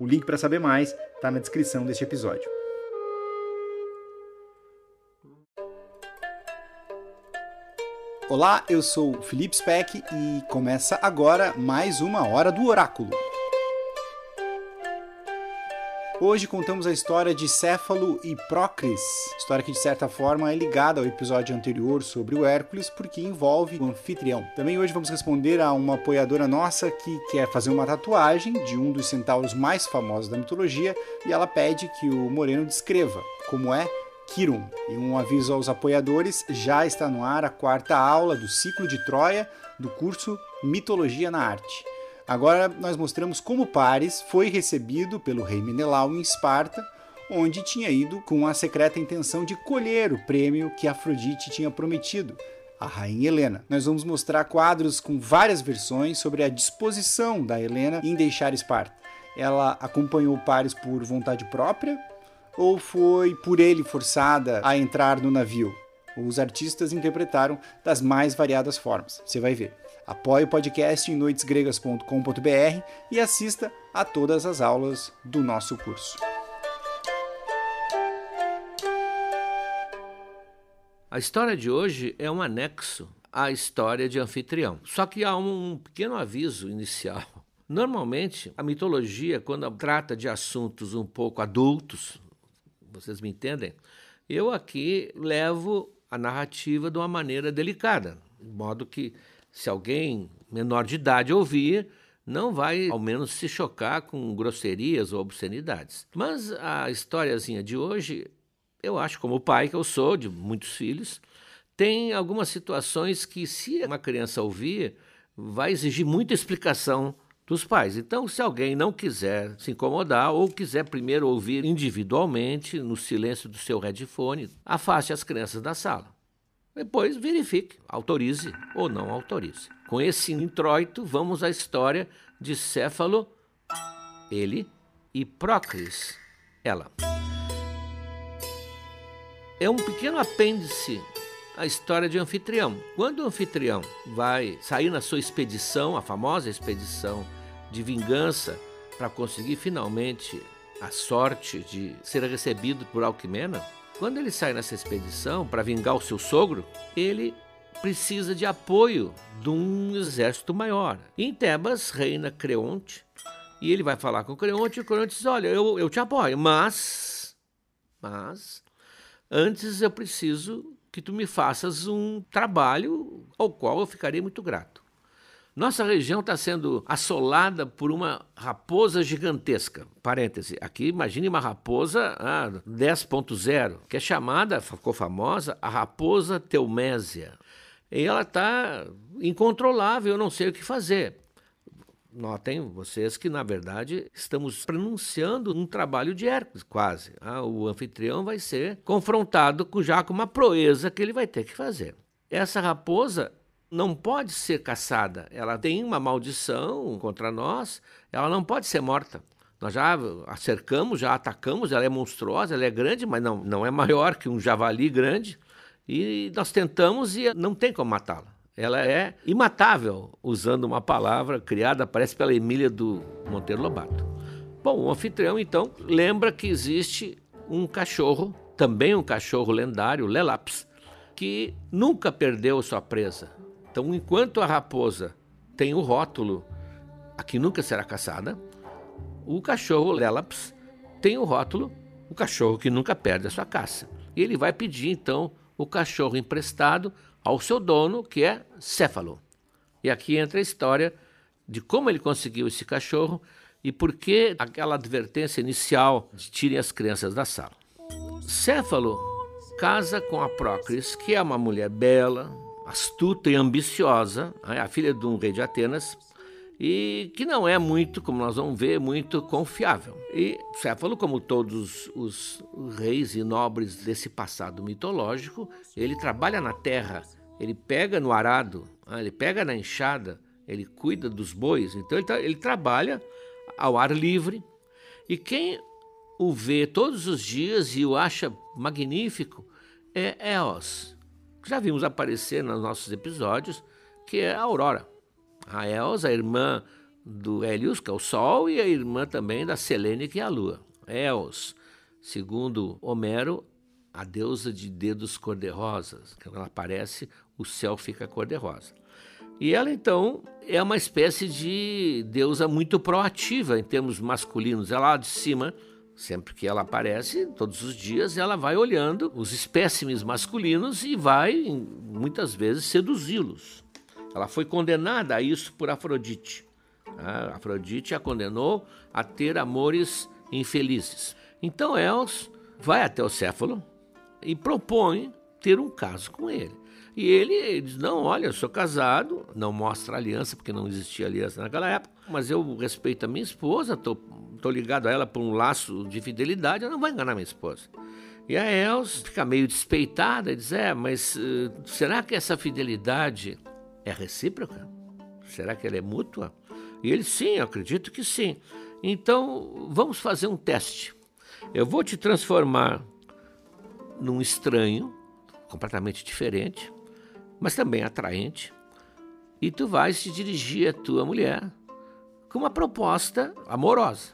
O link para saber mais está na descrição deste episódio. Olá, eu sou Felipe Speck e começa agora mais uma Hora do Oráculo. Hoje contamos a história de Céfalo e Procris, história que de certa forma é ligada ao episódio anterior sobre o Hércules, porque envolve o anfitrião. Também hoje vamos responder a uma apoiadora nossa que quer fazer uma tatuagem de um dos centauros mais famosos da mitologia e ela pede que o Moreno descreva como é Kirum. E um aviso aos apoiadores: já está no ar a quarta aula do ciclo de Troia do curso Mitologia na Arte. Agora nós mostramos como Paris foi recebido pelo rei Menelau em Esparta, onde tinha ido com a secreta intenção de colher o prêmio que Afrodite tinha prometido, a rainha Helena. Nós vamos mostrar quadros com várias versões sobre a disposição da Helena em deixar Esparta. Ela acompanhou Paris por vontade própria ou foi por ele forçada a entrar no navio? Os artistas interpretaram das mais variadas formas. Você vai ver. Apoie o podcast em noitesgregas.com.br e assista a todas as aulas do nosso curso. A história de hoje é um anexo à história de Anfitrião. Só que há um pequeno aviso inicial. Normalmente, a mitologia, quando trata de assuntos um pouco adultos, vocês me entendem? Eu aqui levo a narrativa de uma maneira delicada, de modo que se alguém menor de idade ouvir, não vai ao menos se chocar com grosserias ou obscenidades. Mas a historiazinha de hoje, eu acho, como pai que eu sou, de muitos filhos, tem algumas situações que, se uma criança ouvir, vai exigir muita explicação dos pais. Então, se alguém não quiser se incomodar ou quiser primeiro ouvir individualmente, no silêncio do seu headphone, afaste as crianças da sala. Depois verifique, autorize ou não autorize. Com esse introito, vamos à história de Céfalo, ele, e Procris, ela. É um pequeno apêndice à história de Anfitrião. Quando o anfitrião vai sair na sua expedição, a famosa expedição de vingança, para conseguir finalmente a sorte de ser recebido por Alquimena, quando ele sai nessa expedição para vingar o seu sogro, ele precisa de apoio de um exército maior. Em Tebas reina Creonte e ele vai falar com Creonte e Creonte diz: Olha, eu, eu te apoio, mas, mas, antes eu preciso que tu me faças um trabalho ao qual eu ficarei muito grato. Nossa região está sendo assolada por uma raposa gigantesca. Parêntese, aqui imagine uma raposa ah, 10.0, que é chamada, ficou famosa, a raposa teumésia. E ela está incontrolável, eu não sei o que fazer. Notem vocês que, na verdade, estamos pronunciando um trabalho de Hércules, quase. Ah, o anfitrião vai ser confrontado com, já com uma proeza que ele vai ter que fazer. Essa raposa não pode ser caçada. Ela tem uma maldição contra nós, ela não pode ser morta. Nós já a cercamos, já atacamos, ela é monstruosa, ela é grande, mas não, não é maior que um javali grande. E nós tentamos e não tem como matá-la. Ela é imatável, usando uma palavra criada, parece pela Emília do Monteiro Lobato. Bom, o anfitrião, então, lembra que existe um cachorro, também um cachorro lendário, Lelaps, que nunca perdeu sua presa. Então, enquanto a raposa tem o rótulo aqui nunca será caçada, o cachorro Lelaps tem o rótulo o cachorro que nunca perde a sua caça. E ele vai pedir então o cachorro emprestado ao seu dono, que é Céfalo. E aqui entra a história de como ele conseguiu esse cachorro e por que aquela advertência inicial de tirem as crianças da sala. Céfalo casa com a Procris, que é uma mulher bela, astuta e ambiciosa, né, a filha de um rei de Atenas, e que não é muito, como nós vamos ver, muito confiável. E Céfalo, como todos os reis e nobres desse passado mitológico, ele trabalha na terra, ele pega no arado, né, ele pega na enxada, ele cuida dos bois, então ele, ele trabalha ao ar livre. E quem o vê todos os dias e o acha magnífico é Eos. Já vimos aparecer nos nossos episódios, que é a Aurora. A Eos, a irmã do Hélios, que é o Sol, e a irmã também da Selene, que é a Lua. Eos, segundo Homero, a deusa de dedos cor-de-rosas. Quando ela aparece, o céu fica cor-de-rosa. E ela, então, é uma espécie de deusa muito proativa em termos masculinos. Ela lá de cima, sempre que ela aparece, todos os dias, ela vai olhando os espécimes masculinos e vai, muitas vezes, seduzi-los. Ela foi condenada a isso por Afrodite. A Afrodite a condenou a ter amores infelizes. Então Eos vai até o Céfalo e propõe ter um caso com ele. E ele, ele diz: Não, olha, eu sou casado, não mostra aliança, porque não existia aliança naquela época, mas eu respeito a minha esposa, estou tô, ligado a ela por um laço de fidelidade, eu não vou enganar minha esposa. E a Els fica meio despeitada e diz: É, mas uh, será que essa fidelidade é recíproca? Será que ela é mútua? E ele: Sim, acredito que sim. Então vamos fazer um teste. Eu vou te transformar num estranho, completamente diferente, mas também atraente, e tu vais te dirigir à tua mulher com uma proposta amorosa.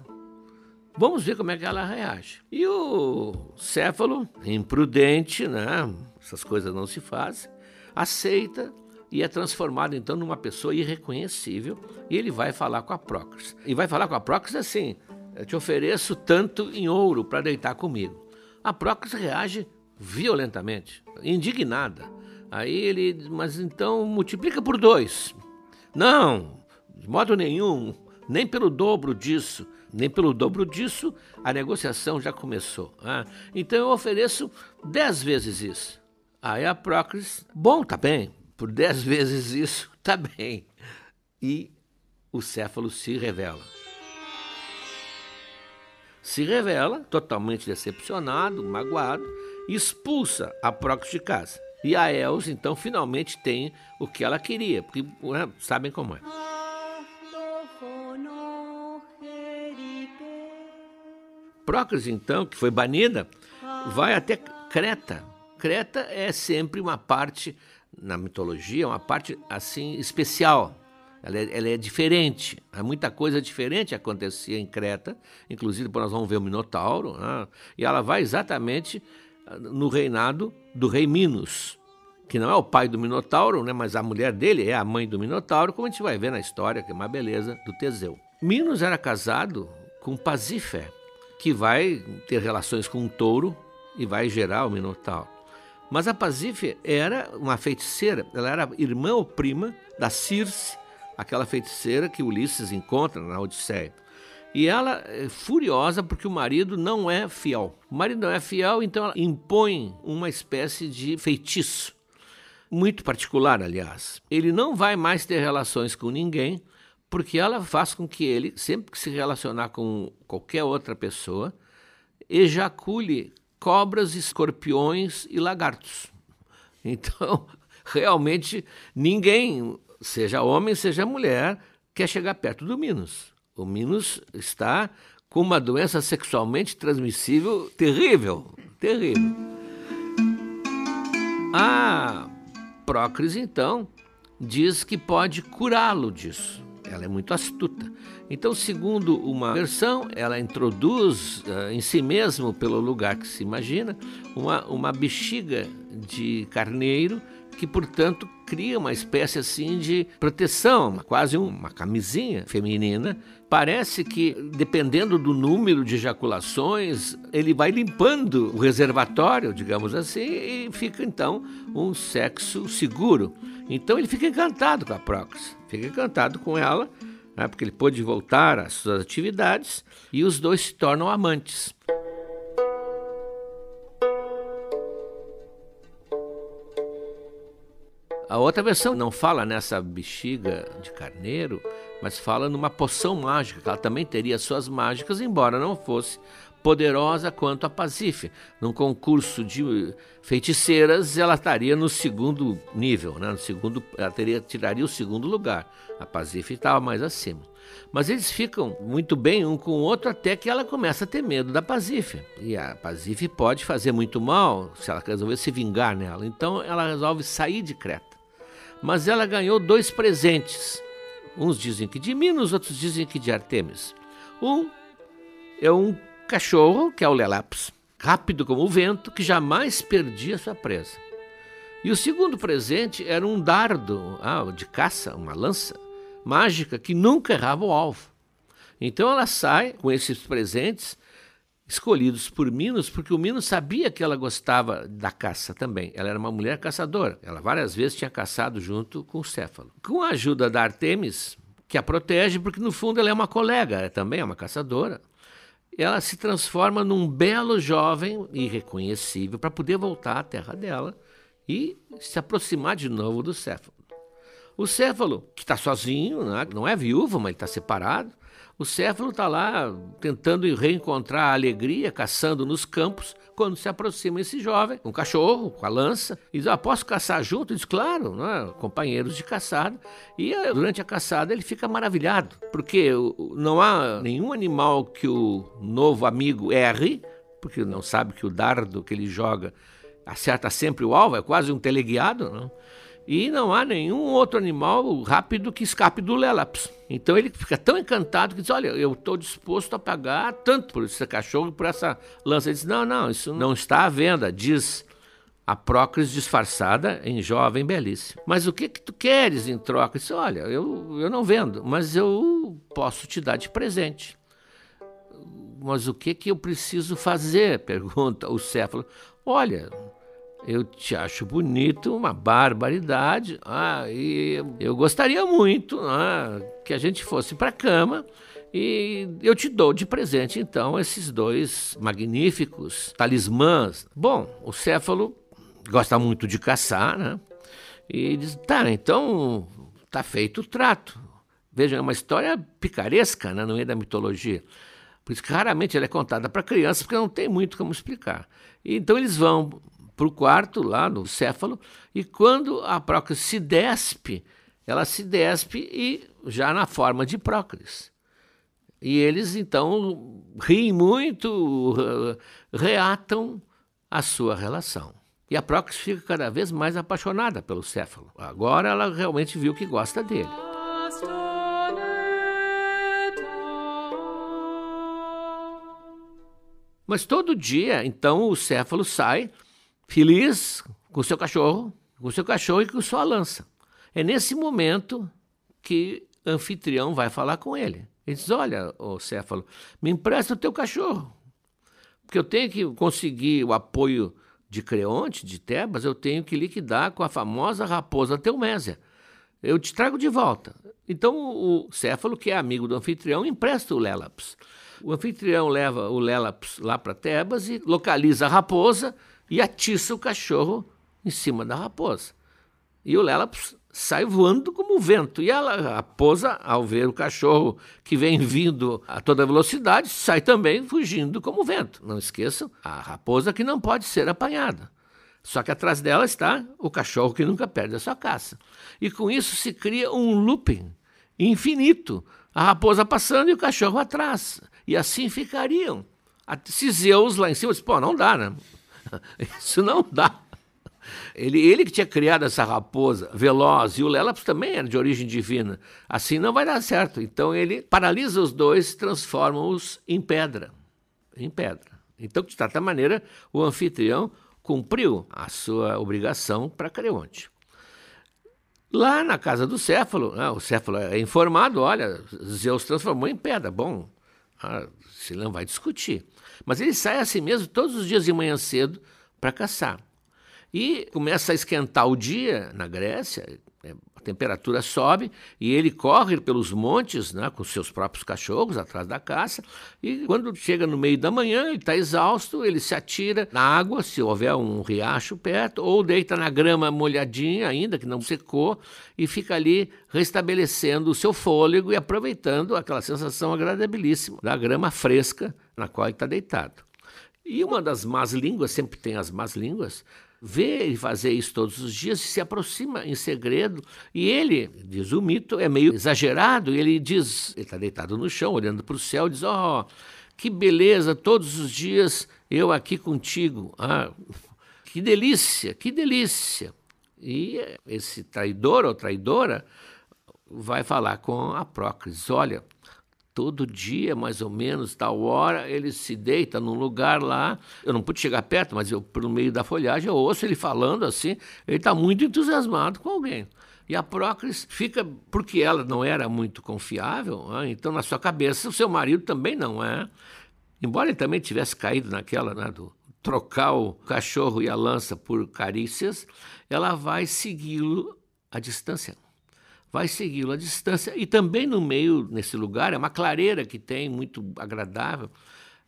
Vamos ver como é que ela reage. E o Céfalo, imprudente, né? Essas coisas não se fazem, aceita e é transformado então numa pessoa irreconhecível. E ele vai falar com a Procris. E vai falar com a Procris assim: te ofereço tanto em ouro para deitar comigo. A Procris reage violentamente, indignada. Aí ele, mas então multiplica por dois. Não, de modo nenhum, nem pelo dobro disso, nem pelo dobro disso, a negociação já começou. Ah, então eu ofereço dez vezes isso. Aí a Procris, bom, tá bem, por dez vezes isso, tá bem. E o céfalo se revela. Se revela, totalmente decepcionado, magoado, expulsa a Procris de casa. E a Els, então, finalmente tem o que ela queria, porque né, sabem como é. Procris, então, que foi banida, vai até Creta. Creta é sempre uma parte, na mitologia, uma parte assim especial. Ela é, ela é, diferente. Há muita coisa diferente acontecia em Creta, inclusive nós vamos ver o Minotauro, né? e ela vai exatamente no reinado do rei Minos, que não é o pai do Minotauro, né, mas a mulher dele é a mãe do Minotauro, como a gente vai ver na história, que é uma beleza do Teseu. Minos era casado com Pasífé, que vai ter relações com um touro e vai gerar o Minotauro. Mas a Pasífé era uma feiticeira, ela era irmã ou prima da Circe, aquela feiticeira que Ulisses encontra na Odisseia. E ela é furiosa porque o marido não é fiel. O marido não é fiel, então ela impõe uma espécie de feitiço. Muito particular, aliás. Ele não vai mais ter relações com ninguém, porque ela faz com que ele, sempre que se relacionar com qualquer outra pessoa, ejacule cobras, escorpiões e lagartos. Então, realmente, ninguém, seja homem, seja mulher, quer chegar perto do Minos. O Minos está com uma doença sexualmente transmissível terrível, terrível. A Prócris, então, diz que pode curá-lo disso. Ela é muito astuta. Então, segundo uma versão, ela introduz uh, em si mesmo, pelo lugar que se imagina, uma, uma bexiga de carneiro que, portanto, cria uma espécie assim de proteção, quase uma camisinha feminina. Parece que, dependendo do número de ejaculações, ele vai limpando o reservatório, digamos assim, e fica então um sexo seguro. Então ele fica encantado com a Prox. Fica encantado com ela, né, porque ele pôde voltar às suas atividades e os dois se tornam amantes. A outra versão não fala nessa bexiga de carneiro, mas fala numa poção mágica, que ela também teria suas mágicas, embora não fosse poderosa quanto a Pacife. Num concurso de feiticeiras, ela estaria no segundo nível, né? no segundo, ela teria, tiraria o segundo lugar. A Pacife estava mais acima. Mas eles ficam muito bem um com o outro até que ela começa a ter medo da Pacife. E a Pacife pode fazer muito mal se ela resolver se vingar nela. Então ela resolve sair de Creta. Mas ela ganhou dois presentes. Uns dizem que de Minos, outros dizem que de Artemis. Um é um cachorro, que é o Lelaps, rápido como o vento, que jamais perdia sua presa. E o segundo presente era um dardo ah, de caça, uma lança mágica que nunca errava o alvo. Então ela sai com esses presentes escolhidos por Minos, porque o Minos sabia que ela gostava da caça também. Ela era uma mulher caçadora. Ela várias vezes tinha caçado junto com o Céfalo. Com a ajuda da Artemis, que a protege, porque no fundo ela é uma colega, ela também é uma caçadora ela se transforma num belo jovem irreconhecível para poder voltar à terra dela e se aproximar de novo do Céfalo. O Céfalo, que está sozinho, né, não é viúvo, mas ele está separado, o Céfalo está lá tentando reencontrar a alegria, caçando nos campos, quando se aproxima esse jovem, um cachorro, com a lança, e diz: ah, Posso caçar junto? Ele diz: Claro, né? companheiros de caçada. E eh, durante a caçada ele fica maravilhado, porque não há nenhum animal que o novo amigo erre, porque não sabe que o dardo que ele joga acerta sempre o alvo, é quase um teleguiado, não? E não há nenhum outro animal rápido que escape do Lelaps. Então ele fica tão encantado que diz: Olha, eu estou disposto a pagar tanto por esse cachorro por essa lança. Ele diz: Não, não, isso não está à venda, diz a prócris disfarçada em jovem belíssima. Mas o que, que tu queres em troca? Disse, olha, eu, eu não vendo, mas eu posso te dar de presente. Mas o que, que eu preciso fazer? Pergunta o Céfalo. Olha, eu te acho bonito, uma barbaridade. Ah, e eu gostaria muito ah, que a gente fosse para a cama e eu te dou de presente então esses dois magníficos talismãs. Bom, o Céfalo gosta muito de caçar, né? E diz: tá, então tá feito o trato. Veja, é uma história picaresca né, no meio da mitologia. Por isso que raramente ela é contada para crianças, porque não tem muito como explicar. E, então eles vão para o quarto, lá no céfalo, e quando a prócris se despe, ela se despe e já na forma de prócris. E eles então riem muito, reatam a sua relação. E a prócris fica cada vez mais apaixonada pelo céfalo. Agora ela realmente viu que gosta dele. Mas todo dia, então, o céfalo sai feliz com o seu cachorro, com o seu cachorro e com sua lança. É nesse momento que o anfitrião vai falar com ele. Ele diz: Olha, ô Céfalo, me empresta o teu cachorro, porque eu tenho que conseguir o apoio de Creonte, de Tebas, eu tenho que liquidar com a famosa raposa Teumésia. Eu te trago de volta. Então o Céfalo, que é amigo do anfitrião, empresta o Lélaps. O anfitrião leva o Lélaps lá para Tebas e localiza a raposa e atiça o cachorro em cima da raposa. E o Lela sai voando como o vento. E ela, a raposa, ao ver o cachorro que vem vindo a toda velocidade, sai também fugindo como o vento. Não esqueçam, a raposa que não pode ser apanhada. Só que atrás dela está o cachorro que nunca perde a sua caça. E com isso se cria um looping infinito. A raposa passando e o cachorro atrás. E assim ficariam. Se Zeus lá em cima disse, pô, não dá, né? Isso não dá. Ele, ele que tinha criado essa raposa veloz e o Lélaps também era de origem divina. Assim não vai dar certo. Então ele paralisa os dois, transforma-os em pedra. Em pedra. Então, de certa maneira, o anfitrião cumpriu a sua obrigação para Creonte. Lá na casa do Céfalo, né, o Céfalo é informado: olha, Zeus transformou em pedra. Bom, ah, não vai discutir. Mas ele sai assim mesmo todos os dias de manhã cedo para caçar. E começa a esquentar o dia na Grécia, é temperatura sobe e ele corre pelos montes né, com seus próprios cachorros atrás da caça. E quando chega no meio da manhã, ele está exausto, ele se atira na água, se houver um riacho perto, ou deita na grama molhadinha ainda, que não secou, e fica ali restabelecendo o seu fôlego e aproveitando aquela sensação agradabilíssima da grama fresca na qual ele está deitado. E uma das más línguas, sempre tem as más línguas, vê ele fazer isso todos os dias e se aproxima em segredo. E ele, diz o mito, é meio exagerado. Ele diz, ele está deitado no chão, olhando para o céu, diz: Oh, que beleza, todos os dias eu aqui contigo. Ah, que delícia, que delícia. E esse traidor ou traidora vai falar com a Prócris: Olha, todo dia, mais ou menos, tal hora, ele se deita num lugar lá. Eu não pude chegar perto, mas eu, pelo meio da folhagem, eu ouço ele falando assim. Ele está muito entusiasmado com alguém. E a Prócris fica, porque ela não era muito confiável, né? então na sua cabeça o seu marido também não é. Embora ele também tivesse caído naquela né, do trocar o cachorro e a lança por carícias, ela vai segui-lo à distância vai segui-lo à distância. E também no meio, nesse lugar, é uma clareira que tem, muito agradável,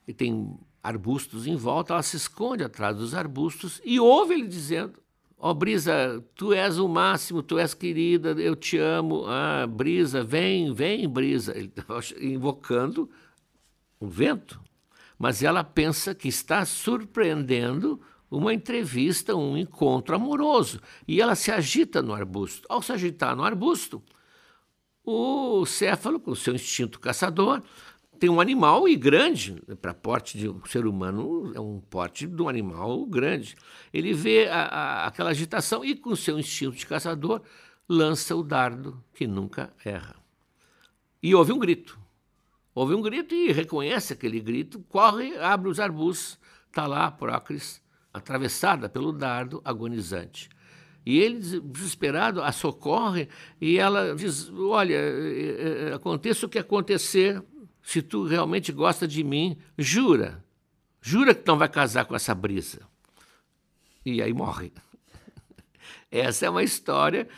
e tem arbustos em volta, ela se esconde atrás dos arbustos e ouve ele dizendo: Ó oh, Brisa, tu és o máximo, tu és querida, eu te amo. Ah, Brisa, vem, vem, Brisa. Ele estava invocando o vento. Mas ela pensa que está surpreendendo uma entrevista, um encontro amoroso. E ela se agita no arbusto. Ao se agitar no arbusto, o céfalo, com seu instinto caçador, tem um animal e grande, para porte de um ser humano, é um porte de um animal grande. Ele vê a, a, aquela agitação e, com seu instinto de caçador, lança o dardo que nunca erra. E ouve um grito. Ouve um grito e reconhece aquele grito, corre, abre os arbustos, está lá a Prócris atravessada pelo dardo agonizante. E ele, desesperado, a socorre e ela diz: Olha, é, é, aconteça o que acontecer, se tu realmente gosta de mim, jura, jura que não vai casar com essa brisa. E aí morre. Essa é uma história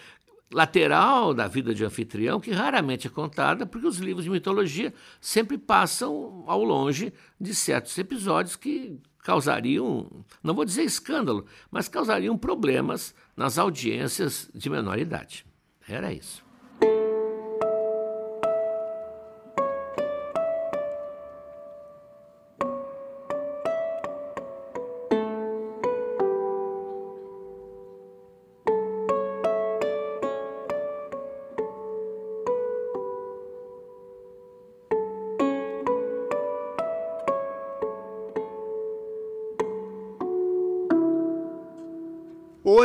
lateral da vida de anfitrião que raramente é contada, porque os livros de mitologia sempre passam ao longe de certos episódios que causariam, não vou dizer escândalo, mas causariam problemas nas audiências de menor idade. Era isso.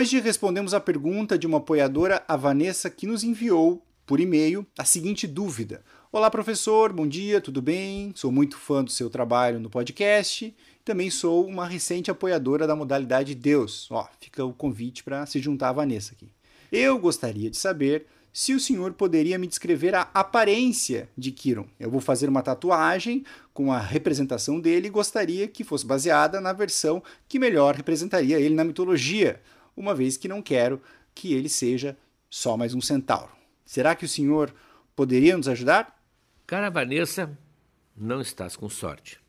Hoje respondemos a pergunta de uma apoiadora, a Vanessa, que nos enviou por e-mail a seguinte dúvida: Olá, professor, bom dia, tudo bem? Sou muito fã do seu trabalho no podcast. Também sou uma recente apoiadora da modalidade Deus. Ó, fica o convite para se juntar à Vanessa aqui. Eu gostaria de saber se o senhor poderia me descrever a aparência de Kiron. Eu vou fazer uma tatuagem com a representação dele e gostaria que fosse baseada na versão que melhor representaria ele na mitologia uma vez que não quero que ele seja só mais um centauro. Será que o senhor poderia nos ajudar? Cara Vanessa, não estás com sorte.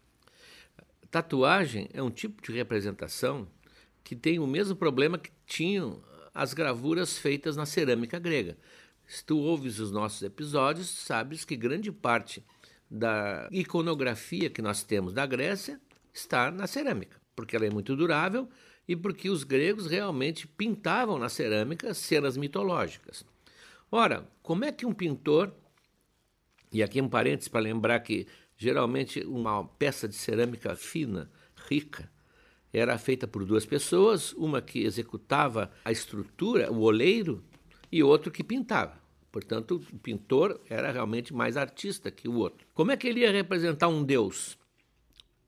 Tatuagem é um tipo de representação que tem o mesmo problema que tinham as gravuras feitas na cerâmica grega. Se tu ouves os nossos episódios, sabes que grande parte da iconografia que nós temos da Grécia está na cerâmica, porque ela é muito durável e porque os gregos realmente pintavam na cerâmica cenas mitológicas. Ora, como é que um pintor, e aqui um parênteses para lembrar que geralmente uma peça de cerâmica fina, rica, era feita por duas pessoas, uma que executava a estrutura, o oleiro, e outro que pintava. Portanto, o pintor era realmente mais artista que o outro. Como é que ele ia representar um deus?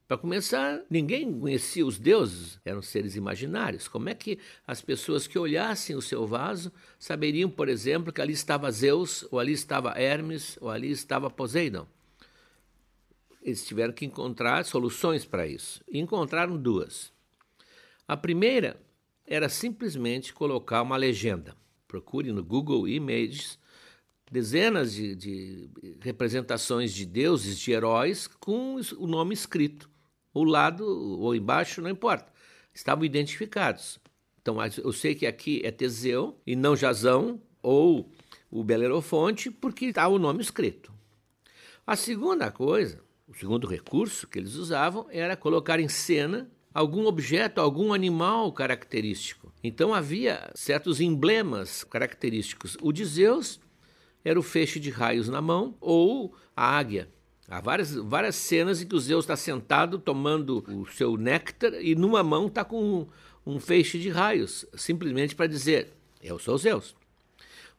Para começar, ninguém conhecia os deuses, eram seres imaginários. Como é que as pessoas que olhassem o seu vaso saberiam, por exemplo, que ali estava Zeus, ou ali estava Hermes, ou ali estava Poseidon? Eles tiveram que encontrar soluções para isso. E encontraram duas. A primeira era simplesmente colocar uma legenda. procure no Google Images dezenas de, de, representações de deuses, de heróis, com o nome escrito. O lado ou embaixo, não importa. Estavam identificados. Então, eu sei que aqui é Teseu e não Jazão ou o Belerofonte, porque está o nome escrito. A segunda coisa, o segundo recurso que eles usavam era colocar em cena algum objeto, algum animal característico. Então havia certos emblemas característicos. O de Zeus era o feixe de raios na mão ou a águia. Há várias, várias cenas em que o Zeus está sentado tomando o seu néctar e numa mão está com um, um feixe de raios, simplesmente para dizer: Eu sou Zeus.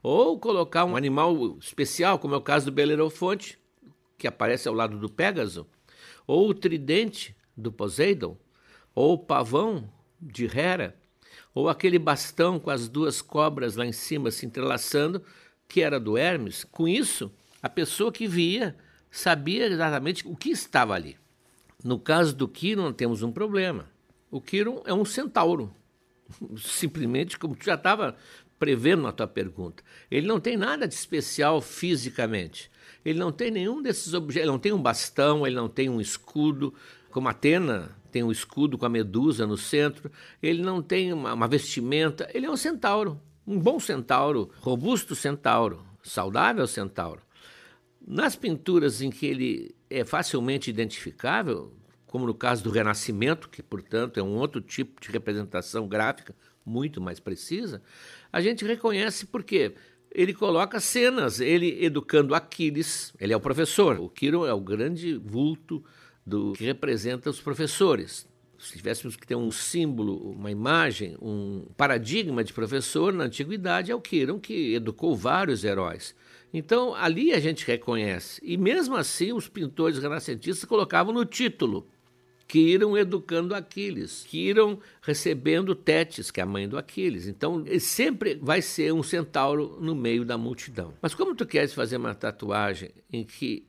Ou colocar um animal especial, como é o caso do Belerofonte, que aparece ao lado do Pégaso, ou o tridente do Poseidon, ou o pavão de Hera, ou aquele bastão com as duas cobras lá em cima se entrelaçando, que era do Hermes. Com isso, a pessoa que via sabia exatamente o que estava ali. No caso do Quiron, temos um problema. O Quiron é um centauro. Simplesmente, como tu já estava prevendo na tua pergunta. Ele não tem nada de especial fisicamente. Ele não tem nenhum desses objetos. Ele não tem um bastão, ele não tem um escudo, como Atena tem um escudo com a medusa no centro. Ele não tem uma, uma vestimenta. Ele é um centauro. Um bom centauro, robusto centauro, saudável centauro. Nas pinturas em que ele é facilmente identificável, como no caso do Renascimento, que, portanto, é um outro tipo de representação gráfica muito mais precisa, a gente reconhece porque ele coloca cenas, ele educando Aquiles, ele é o professor. O Quirón é o grande vulto do que representa os professores. Se tivéssemos que ter um símbolo, uma imagem, um paradigma de professor na antiguidade, é o Quirón que educou vários heróis. Então, ali a gente reconhece. E mesmo assim, os pintores renascentistas colocavam no título que iram educando Aquiles, que iram recebendo Tétis, que é a mãe do Aquiles. Então, sempre vai ser um centauro no meio da multidão. Mas como tu queres fazer uma tatuagem em que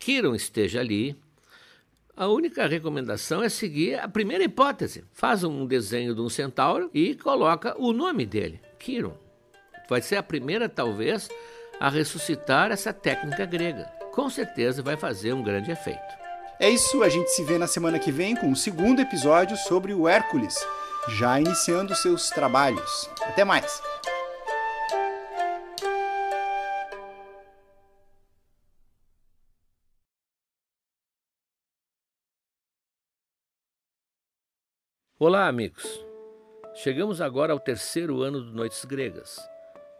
Quiron esteja ali, a única recomendação é seguir a primeira hipótese. Faz um desenho de um centauro e coloca o nome dele, Quiron. Vai ser a primeira, talvez, a ressuscitar essa técnica grega. Com certeza vai fazer um grande efeito. É isso, a gente se vê na semana que vem com o um segundo episódio sobre o Hércules, já iniciando seus trabalhos. Até mais! Olá, amigos! Chegamos agora ao terceiro ano do Noites Gregas.